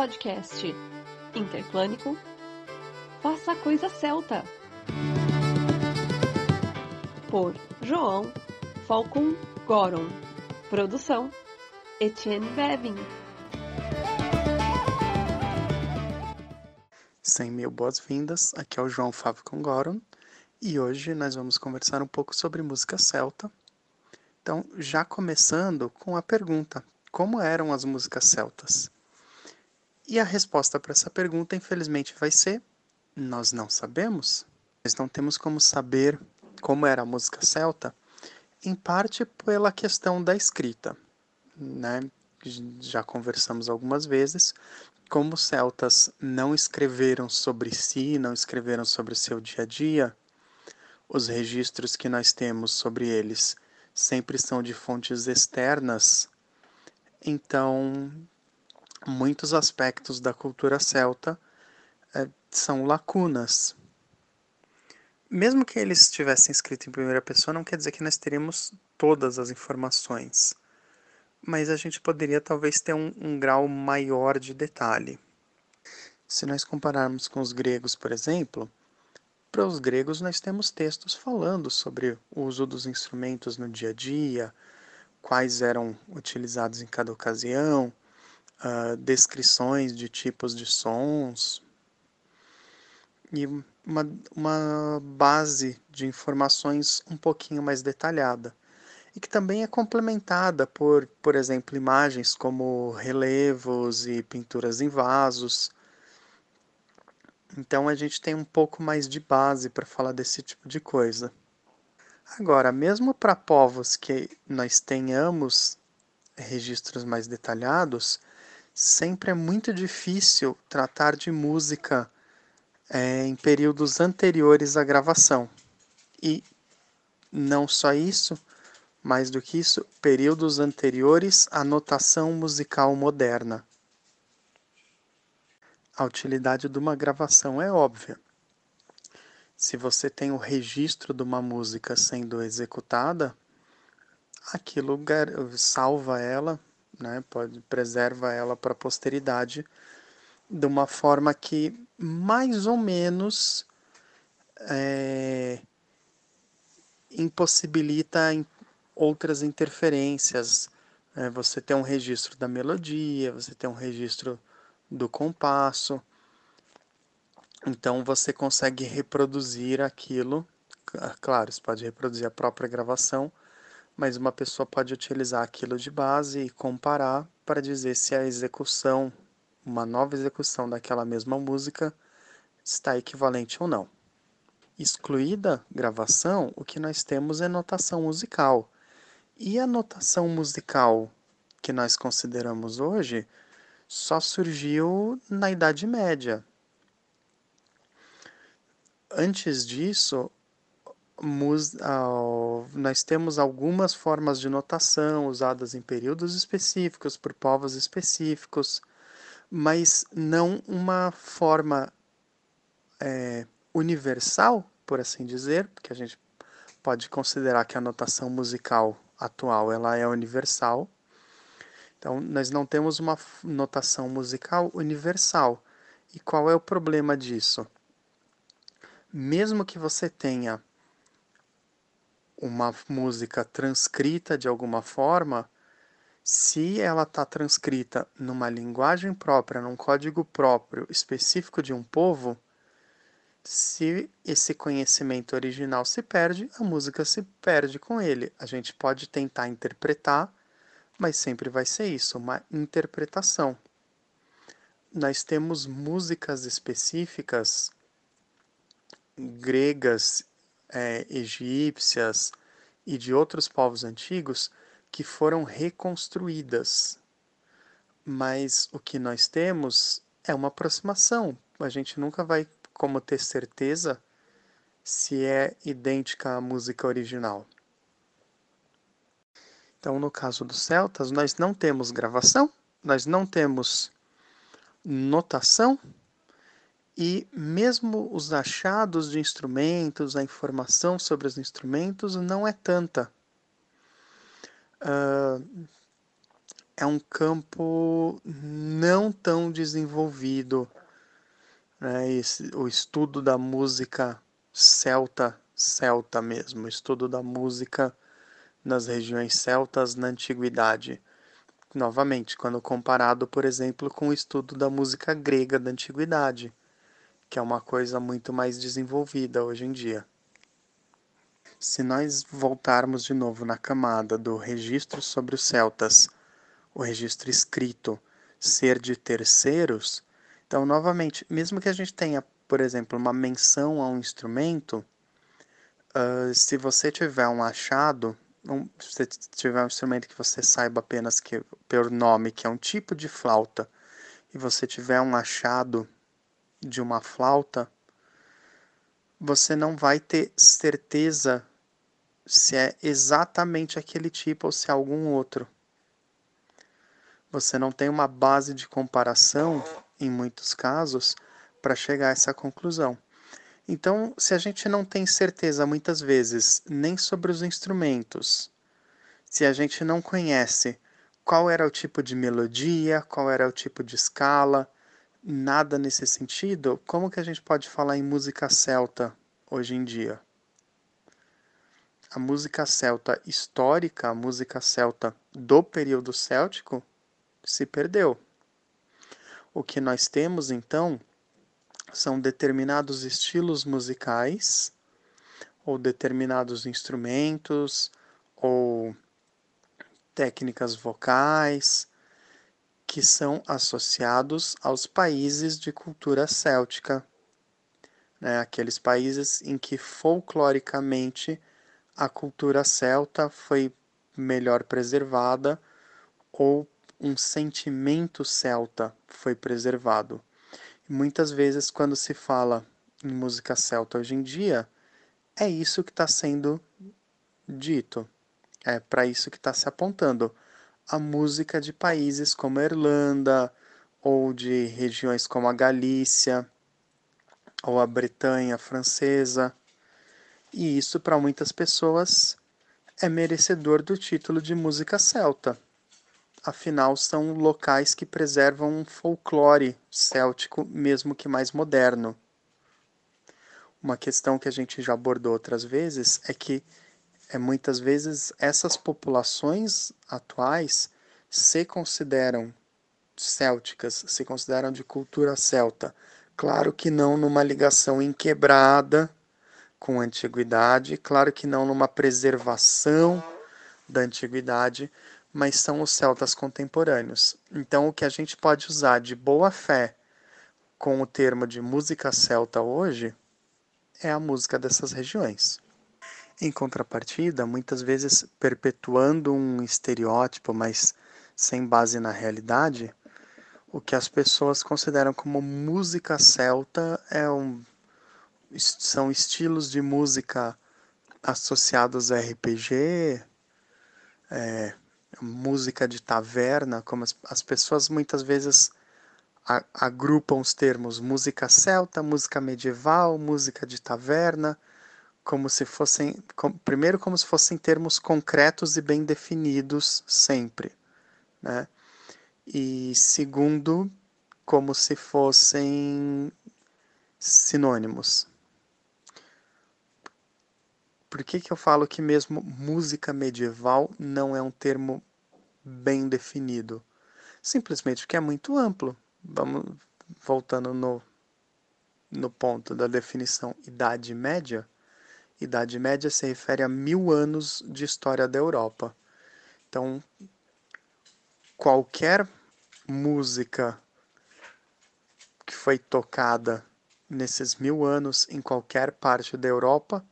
podcast. Interplânico Faça a Coisa Celta por João Falcon Goron. Produção Etienne Bevin. 100 mil boas-vindas, aqui é o João Falcon Goron. E hoje nós vamos conversar um pouco sobre música celta. Então, já começando com a pergunta: como eram as músicas celtas? E a resposta para essa pergunta, infelizmente, vai ser: nós não sabemos. Nós não temos como saber como era a música celta, em parte pela questão da escrita. Né? Já conversamos algumas vezes como os celtas não escreveram sobre si, não escreveram sobre o seu dia a dia, os registros que nós temos sobre eles sempre são de fontes externas. Então, muitos aspectos da cultura celta é, são lacunas. Mesmo que eles estivessem escrito em primeira pessoa, não quer dizer que nós teríamos todas as informações. Mas a gente poderia talvez ter um, um grau maior de detalhe. Se nós compararmos com os gregos, por exemplo, para os gregos nós temos textos falando sobre o uso dos instrumentos no dia a dia, quais eram utilizados em cada ocasião, uh, descrições de tipos de sons e uma, uma base de informações um pouquinho mais detalhada e que também é complementada por, por exemplo, imagens como relevos e pinturas em vasos. Então a gente tem um pouco mais de base para falar desse tipo de coisa. Agora, mesmo para povos que nós tenhamos registros mais detalhados, sempre é muito difícil tratar de música é, em períodos anteriores à gravação. E não só isso, mais do que isso, períodos anteriores à notação musical moderna. A utilidade de uma gravação é óbvia. Se você tem o registro de uma música sendo executada, aquilo salva ela né? Pode preserva ela para a posteridade de uma forma que mais ou menos é, impossibilita outras interferências. É, você tem um registro da melodia, você tem um registro do compasso. Então você consegue reproduzir aquilo. Claro, você pode reproduzir a própria gravação, mas uma pessoa pode utilizar aquilo de base e comparar para dizer se a execução, uma nova execução daquela mesma música, está equivalente ou não. Excluída gravação, o que nós temos é notação musical. E a notação musical que nós consideramos hoje só surgiu na Idade Média. Antes disso, nós temos algumas formas de notação usadas em períodos específicos, por povos específicos, mas não uma forma é, universal, por assim dizer, porque a gente pode considerar que a notação musical atual ela é universal. Então, nós não temos uma notação musical universal. E qual é o problema disso? Mesmo que você tenha uma música transcrita de alguma forma, se ela está transcrita numa linguagem própria, num código próprio, específico de um povo, se esse conhecimento original se perde, a música se perde com ele. A gente pode tentar interpretar, mas sempre vai ser isso, uma interpretação. Nós temos músicas específicas gregas é, egípcias e de outros povos antigos que foram reconstruídas. Mas o que nós temos é uma aproximação. A gente nunca vai como ter certeza se é idêntica à música original. Então, no caso dos celtas, nós não temos gravação, nós não temos notação, e mesmo os achados de instrumentos, a informação sobre os instrumentos não é tanta. Uh, é um campo não tão desenvolvido. Né? Esse, o estudo da música celta, celta mesmo, o estudo da música nas regiões celtas na antiguidade. Novamente, quando comparado, por exemplo, com o estudo da música grega da antiguidade, que é uma coisa muito mais desenvolvida hoje em dia. Se nós voltarmos de novo na camada do registro sobre os celtas, o registro escrito ser de terceiros, então, novamente, mesmo que a gente tenha, por exemplo, uma menção a um instrumento, uh, se você tiver um achado, um, se você tiver um instrumento que você saiba apenas que, pelo nome, que é um tipo de flauta, e você tiver um achado de uma flauta, você não vai ter certeza se é exatamente aquele tipo ou se é algum outro. Você não tem uma base de comparação, em muitos casos, para chegar a essa conclusão. Então, se a gente não tem certeza muitas vezes nem sobre os instrumentos, se a gente não conhece qual era o tipo de melodia, qual era o tipo de escala, nada nesse sentido, como que a gente pode falar em música celta hoje em dia? a música celta histórica, a música celta do período céltico, se perdeu. O que nós temos então são determinados estilos musicais, ou determinados instrumentos, ou técnicas vocais, que são associados aos países de cultura céltica, né? aqueles países em que folcloricamente a cultura celta foi melhor preservada ou um sentimento celta foi preservado. Muitas vezes, quando se fala em música celta hoje em dia, é isso que está sendo dito, é para isso que está se apontando. A música de países como a Irlanda, ou de regiões como a Galícia, ou a Bretanha francesa, e isso para muitas pessoas é merecedor do título de música celta. Afinal, são locais que preservam um folclore céltico, mesmo que mais moderno. Uma questão que a gente já abordou outras vezes é que é, muitas vezes essas populações atuais se consideram célticas, se consideram de cultura celta. Claro que não numa ligação inquebrada com a antiguidade, claro que não numa preservação da antiguidade, mas são os celtas contemporâneos. Então, o que a gente pode usar de boa fé com o termo de música celta hoje é a música dessas regiões. Em contrapartida, muitas vezes perpetuando um estereótipo, mas sem base na realidade, o que as pessoas consideram como música celta é um são estilos de música associados a RPG, é, música de taverna, como as, as pessoas muitas vezes agrupam os termos música celta, música medieval, música de taverna, como se fossem, com, primeiro como se fossem termos concretos e bem definidos sempre, né? E segundo, como se fossem sinônimos. Por que, que eu falo que mesmo música medieval não é um termo bem definido? Simplesmente porque é muito amplo. Vamos voltando no, no ponto da definição Idade Média. Idade Média se refere a mil anos de história da Europa. Então, qualquer música que foi tocada nesses mil anos em qualquer parte da Europa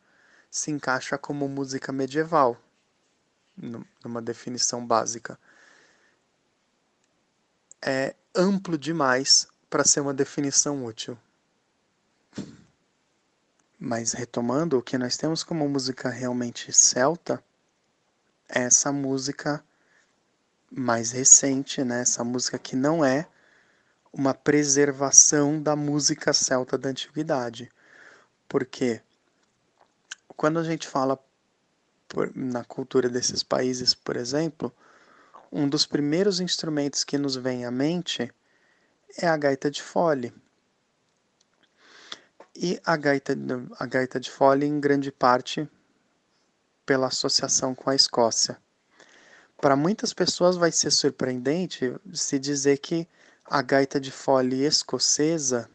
se encaixa como música medieval, numa definição básica. É amplo demais para ser uma definição útil. Mas retomando, o que nós temos como música realmente celta é essa música mais recente, né? essa música que não é uma preservação da música celta da antiguidade. Por quê? quando a gente fala por, na cultura desses países, por exemplo, um dos primeiros instrumentos que nos vem à mente é a gaita de fole. E a gaita, a gaita de fole, em grande parte, pela associação com a Escócia. Para muitas pessoas vai ser surpreendente se dizer que a gaita de fole escocesa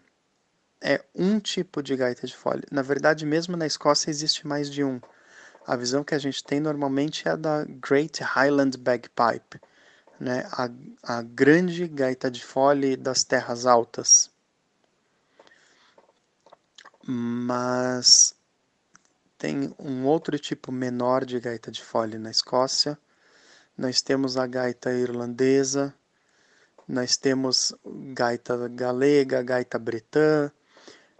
é um tipo de gaita de fole. Na verdade, mesmo na Escócia existe mais de um. A visão que a gente tem normalmente é a da Great Highland Bagpipe, né? a, a grande gaita de fole das terras altas. Mas tem um outro tipo menor de gaita de fole na Escócia. Nós temos a gaita irlandesa, nós temos gaita galega, gaita bretã.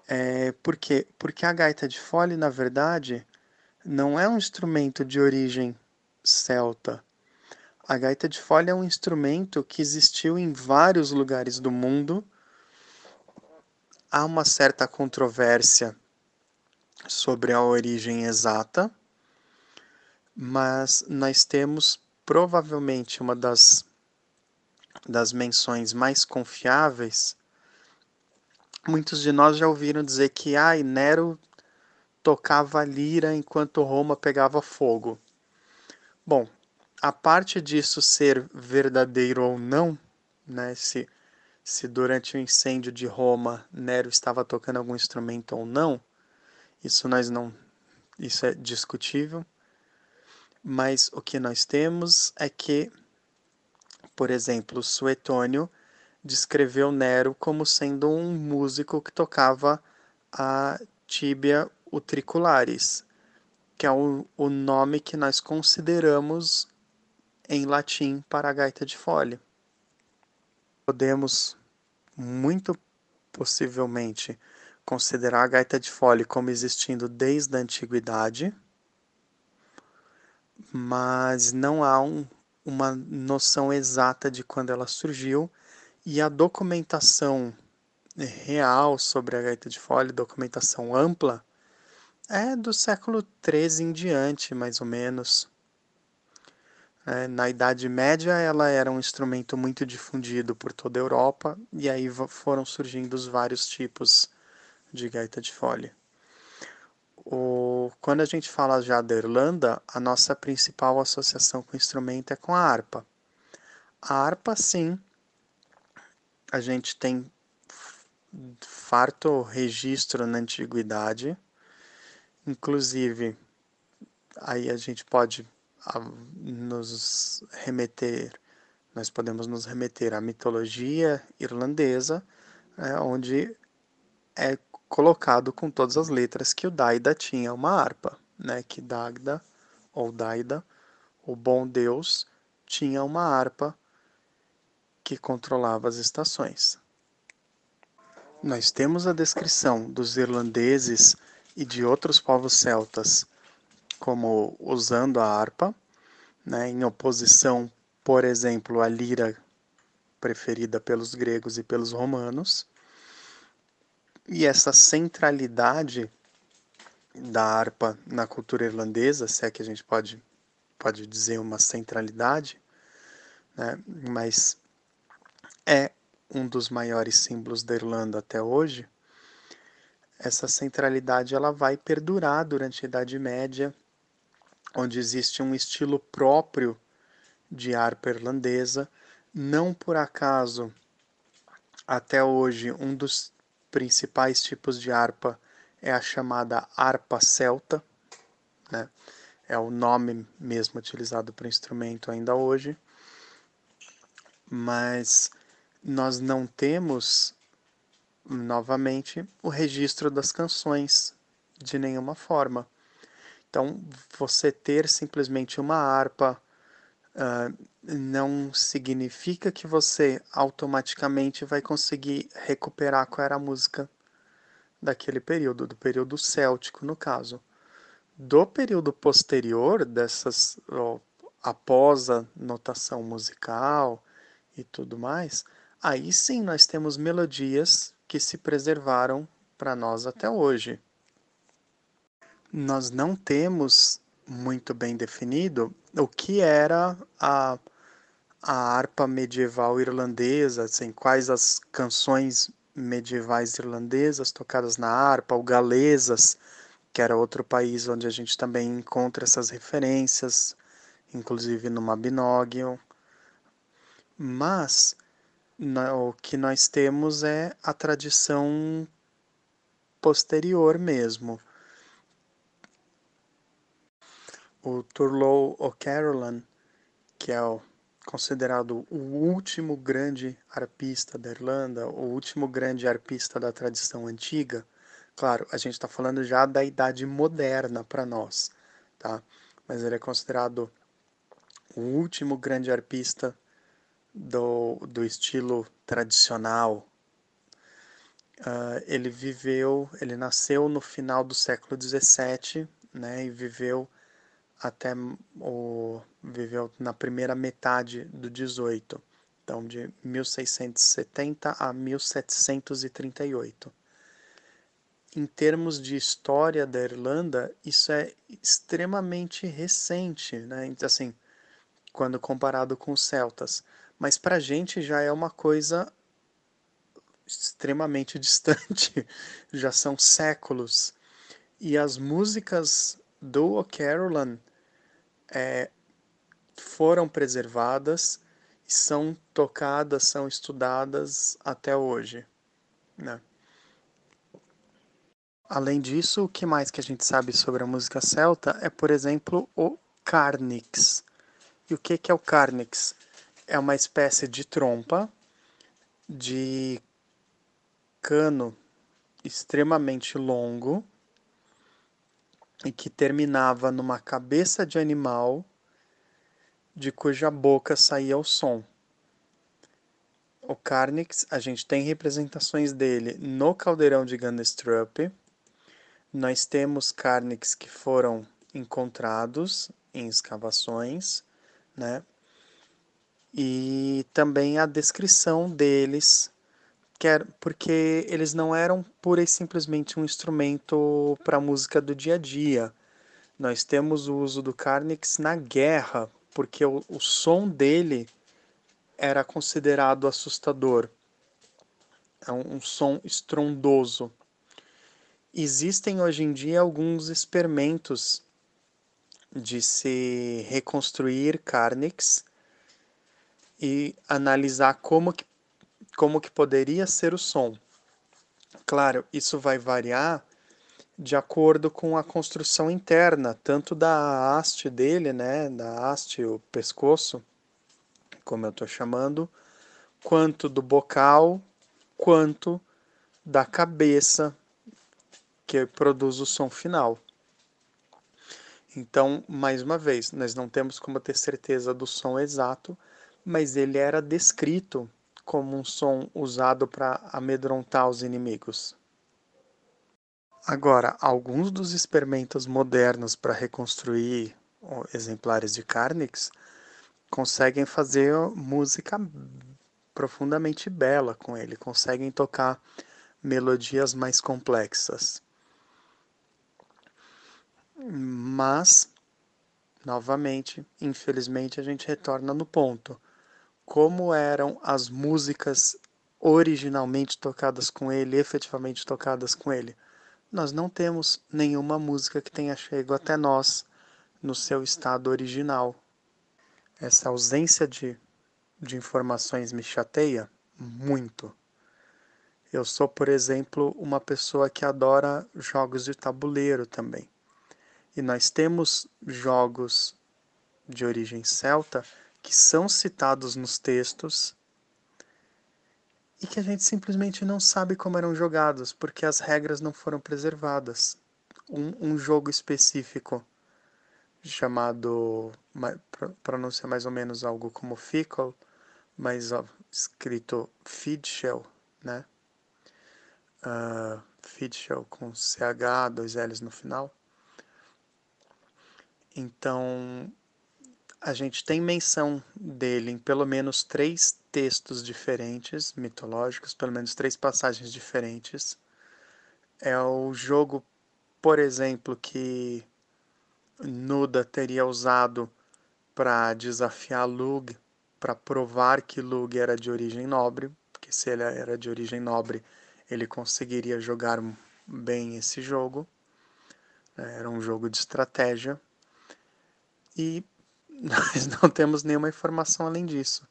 É, por quê? Porque a gaita de fole, na verdade, não é um instrumento de origem celta. A gaita de fole é um instrumento que existiu em vários lugares do mundo. Há uma certa controvérsia sobre a origem exata, mas nós temos provavelmente uma das, das menções mais confiáveis. Muitos de nós já ouviram dizer que ah, Nero tocava lira enquanto Roma pegava fogo. Bom, a parte disso ser verdadeiro ou não, né, se, se durante o incêndio de Roma Nero estava tocando algum instrumento ou não, isso nós não, isso é discutível. Mas o que nós temos é que, por exemplo, Suetônio descreveu Nero como sendo um músico que tocava a tíbia utricularis, que é o, o nome que nós consideramos em latim para a gaita de fole. Podemos muito possivelmente considerar a gaita de fole como existindo desde a antiguidade, mas não há um, uma noção exata de quando ela surgiu e a documentação real sobre a gaita de fole, documentação ampla, é do século XIII em diante, mais ou menos. É, na Idade Média, ela era um instrumento muito difundido por toda a Europa, e aí foram surgindo os vários tipos de gaita de fole. O, quando a gente fala já da Irlanda, a nossa principal associação com o instrumento é com a harpa. A harpa, sim, a gente tem farto registro na antiguidade, Inclusive, aí a gente pode nos remeter, nós podemos nos remeter à mitologia irlandesa, né, onde é colocado com todas as letras que o Daida tinha uma harpa, né, que Dagda ou Daida, o bom Deus, tinha uma harpa que controlava as estações. Nós temos a descrição dos irlandeses e de outros povos celtas, como usando a harpa, né, em oposição, por exemplo, à lira preferida pelos gregos e pelos romanos. E essa centralidade da harpa na cultura irlandesa, se é que a gente pode, pode dizer uma centralidade, né, mas é um dos maiores símbolos da Irlanda até hoje, essa centralidade ela vai perdurar durante a Idade Média, onde existe um estilo próprio de harpa irlandesa. Não por acaso, até hoje, um dos principais tipos de harpa é a chamada harpa celta, né? é o nome mesmo utilizado para o instrumento ainda hoje, mas nós não temos novamente, o registro das canções de nenhuma forma. Então, você ter simplesmente uma harpa uh, não significa que você automaticamente vai conseguir recuperar qual era a música daquele período, do período céltico, no caso. Do período posterior, dessas, oh, após a notação musical e tudo mais, aí sim nós temos melodias que se preservaram para nós até hoje. Nós não temos muito bem definido o que era a, a harpa medieval irlandesa, assim, quais as canções medievais irlandesas tocadas na harpa, ou galesas, que era outro país onde a gente também encontra essas referências, inclusive no Mabinogion. Mas o que nós temos é a tradição posterior mesmo. O Turlough O'Carolan, que é o, considerado o último grande arpista da Irlanda, o último grande arpista da tradição antiga, claro, a gente está falando já da idade moderna para nós, tá? Mas ele é considerado o último grande arpista do, do estilo tradicional. Uh, ele viveu, ele nasceu no final do século XVII, né, e viveu até o viveu na primeira metade do 18, então de 1670 a 1738. Em termos de história da Irlanda, isso é extremamente recente, né? Então, assim, quando comparado com os celtas mas para a gente já é uma coisa extremamente distante, já são séculos. E as músicas do O'Carolan é, foram preservadas, são tocadas, são estudadas até hoje. Né? Além disso, o que mais que a gente sabe sobre a música celta é, por exemplo, o Carnix. E o que, que é o Carnix? é uma espécie de trompa de cano extremamente longo e que terminava numa cabeça de animal de cuja boca saía o som. O Carnix, a gente tem representações dele no caldeirão de Gundestrup. Nós temos Carnix que foram encontrados em escavações, né? e também a descrição deles, quer, porque eles não eram pura e simplesmente um instrumento para a música do dia a dia. Nós temos o uso do Carnix na guerra, porque o, o som dele era considerado assustador. É um, um som estrondoso. Existem hoje em dia alguns experimentos de se reconstruir Carnix e analisar como que, como que poderia ser o som. Claro, isso vai variar de acordo com a construção interna, tanto da haste dele, né, da haste, o pescoço, como eu estou chamando, quanto do bocal, quanto da cabeça que produz o som final. Então, mais uma vez, nós não temos como ter certeza do som exato, mas ele era descrito como um som usado para amedrontar os inimigos. Agora, alguns dos experimentos modernos para reconstruir exemplares de Carnix conseguem fazer música profundamente bela com ele, conseguem tocar melodias mais complexas. Mas, novamente, infelizmente, a gente retorna no ponto como eram as músicas originalmente tocadas com ele, efetivamente tocadas com ele. Nós não temos nenhuma música que tenha chegado até nós no seu estado original. Essa ausência de, de informações me chateia muito. Eu sou, por exemplo, uma pessoa que adora jogos de tabuleiro também. E nós temos jogos de origem celta que são citados nos textos e que a gente simplesmente não sabe como eram jogados, porque as regras não foram preservadas. Um, um jogo específico chamado, pronúncia mais ou menos algo como Fickle, mas ó, escrito Feedshell, né? Uh, Feedshell com CH, dois L's no final. Então, a gente tem menção dele em pelo menos três textos diferentes, mitológicos, pelo menos três passagens diferentes. É o jogo, por exemplo, que Nuda teria usado para desafiar Lug para provar que Lug era de origem nobre, porque se ele era de origem nobre, ele conseguiria jogar bem esse jogo. Era um jogo de estratégia. E nós não temos nenhuma informação além disso.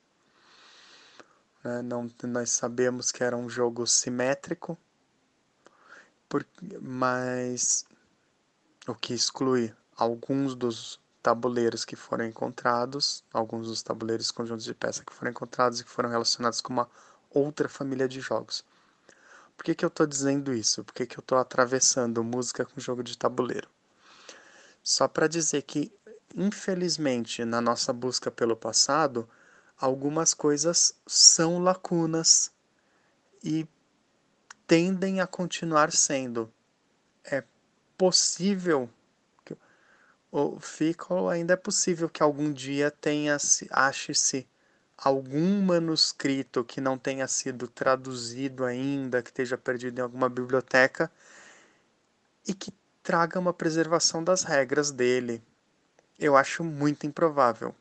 Né? Não, nós sabemos que era um jogo simétrico, mas o que exclui alguns dos tabuleiros que foram encontrados, alguns dos tabuleiros conjuntos de peça que foram encontrados e que foram relacionados com uma outra família de jogos. Por que, que eu estou dizendo isso? Por que, que eu estou atravessando música com jogo de tabuleiro? Só para dizer que, infelizmente, na nossa busca pelo passado, algumas coisas são lacunas e tendem a continuar sendo. É possível o Fickle ainda é possível que algum dia tenha ache-se algum manuscrito que não tenha sido traduzido ainda, que esteja perdido em alguma biblioteca e que traga uma preservação das regras dele. Eu acho muito improvável,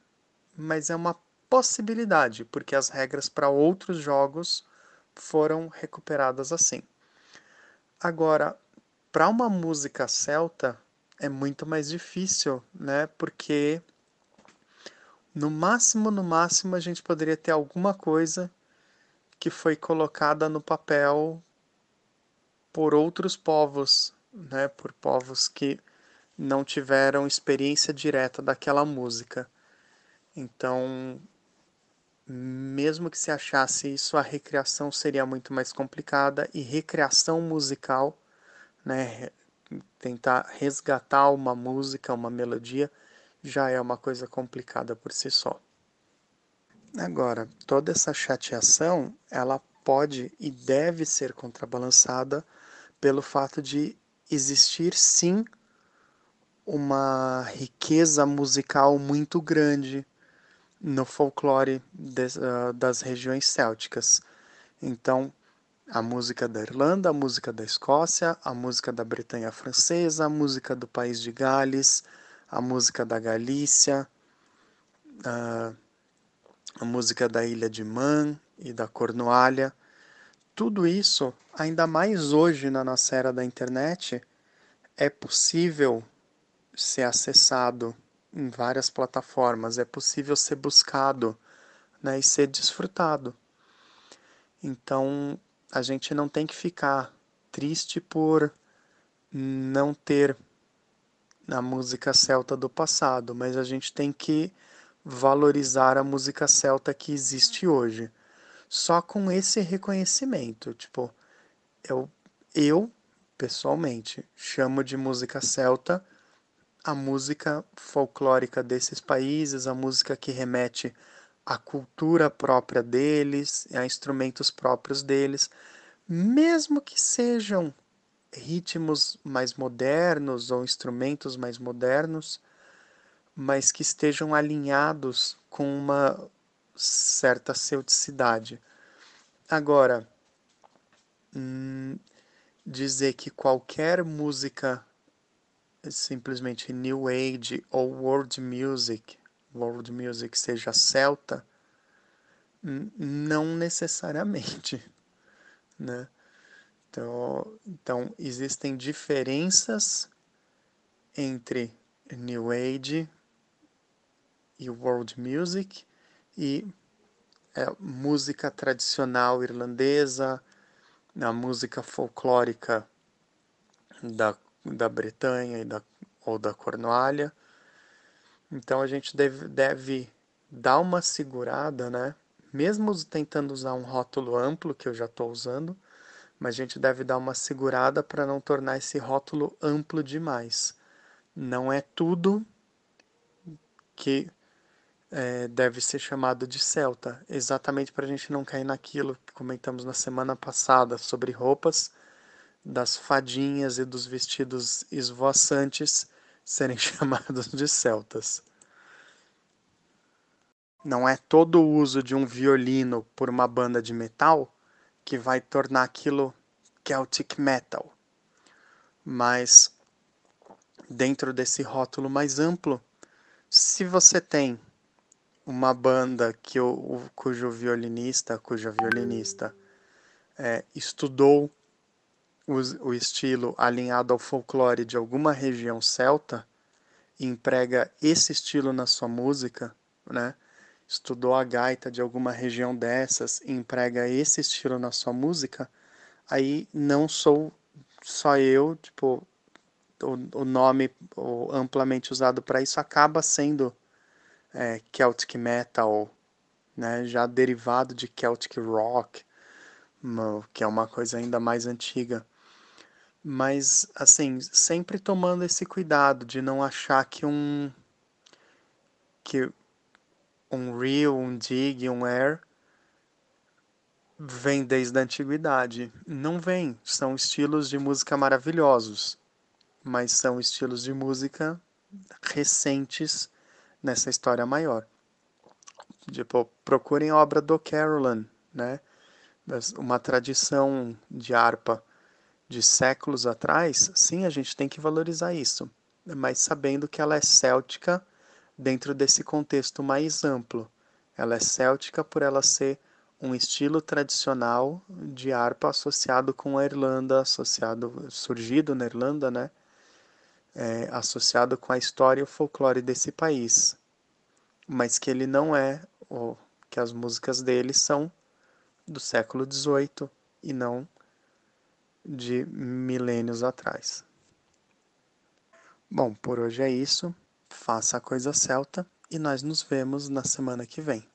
mas é uma possibilidade, porque as regras para outros jogos foram recuperadas assim. Agora, para uma música celta, é muito mais difícil, né? Porque no máximo, no máximo, a gente poderia ter alguma coisa que foi colocada no papel por outros povos, né? Por povos que não tiveram experiência direta daquela música. Então, mesmo que se achasse isso, a recriação seria muito mais complicada e recriação musical, né, tentar resgatar uma música, uma melodia, já é uma coisa complicada por si só. Agora, toda essa chateação, ela pode e deve ser contrabalançada pelo fato de existir sim uma riqueza musical muito grande no folclore uh, das regiões célticas. Então, a música da Irlanda, a música da Escócia, a música da Bretanha Francesa, a música do País de Gales, a música da Galícia, a, a música da Ilha de Man e da Cornualha. Tudo isso, ainda mais hoje na nossa era da internet, é possível ser acessado em várias plataformas, é possível ser buscado né, e ser desfrutado. Então, a gente não tem que ficar triste por não ter a música celta do passado, mas a gente tem que valorizar a música celta que existe hoje. Só com esse reconhecimento, tipo, eu, eu pessoalmente chamo de música celta a música folclórica desses países, a música que remete a cultura própria deles, a instrumentos próprios deles, mesmo que sejam ritmos mais modernos ou instrumentos mais modernos, mas que estejam alinhados com uma certa celticidade. Agora, hum, dizer que qualquer música simplesmente new age ou world music world music seja celta, não necessariamente, né? Então, então existem diferenças entre New Age e World Music e é, música tradicional irlandesa, a música folclórica da, da Bretanha e da, ou da Cornualha, então a gente deve, deve dar uma segurada, né? Mesmo tentando usar um rótulo amplo, que eu já estou usando, mas a gente deve dar uma segurada para não tornar esse rótulo amplo demais. Não é tudo que é, deve ser chamado de celta, exatamente para a gente não cair naquilo que comentamos na semana passada sobre roupas, das fadinhas e dos vestidos esvoaçantes serem chamados de celtas. Não é todo o uso de um violino por uma banda de metal que vai tornar aquilo Celtic Metal. Mas dentro desse rótulo mais amplo, se você tem uma banda que o, cujo violinista, cuja violinista é, estudou o, estilo alinhado ao folclore de alguma região celta e emprega esse estilo na sua música, né? Estudou a gaita de alguma região dessas e emprega esse estilo na sua música, aí não sou só eu, tipo, o, o nome o, amplamente usado para isso acaba sendo é, Celtic Metal, né, já derivado de Celtic Rock, que é uma coisa ainda mais antiga. Mas, assim, sempre tomando esse cuidado de não achar que um que um real, um dig, um air vem desde a antiguidade. Não vem, são estilos de música maravilhosos, mas são estilos de música recentes nessa história maior. Tipo, procurem a obra do Carolan, né? Uma tradição de harpa de séculos atrás, sim, a gente tem que valorizar isso, mas sabendo que ela é céltica dentro desse contexto mais amplo. Ela é céltica por ela ser um estilo tradicional de harpa associado com a Irlanda, associado, surgido na Irlanda, né? É, associado com a história e o folclore desse país, mas que ele não é, ou que as músicas dele são do século XVIII e não de milênios atrás. Bom, por hoje é isso. Faça a coisa celta e nós nos vemos na semana que vem.